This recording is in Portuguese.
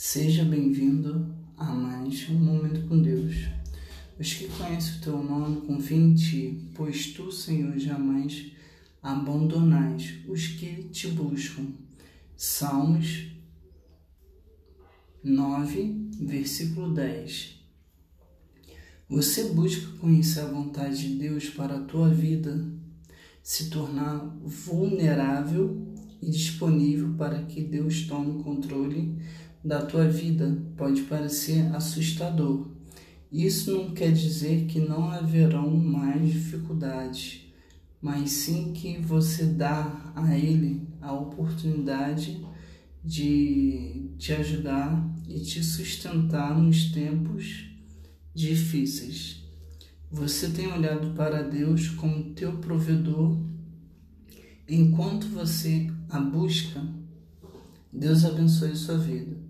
Seja bem-vindo a mais um momento com Deus. Os que conhecem o teu nome confiem em ti, pois tu, Senhor, jamais abandonais os que te buscam. Salmos 9, versículo 10. Você busca conhecer a vontade de Deus para a tua vida, se tornar vulnerável e disponível para que Deus tome controle da tua vida pode parecer assustador. Isso não quer dizer que não haverão mais dificuldades, mas sim que você dá a Ele a oportunidade de te ajudar e te sustentar nos tempos difíceis. Você tem olhado para Deus como teu provedor enquanto você a busca. Deus abençoe sua vida.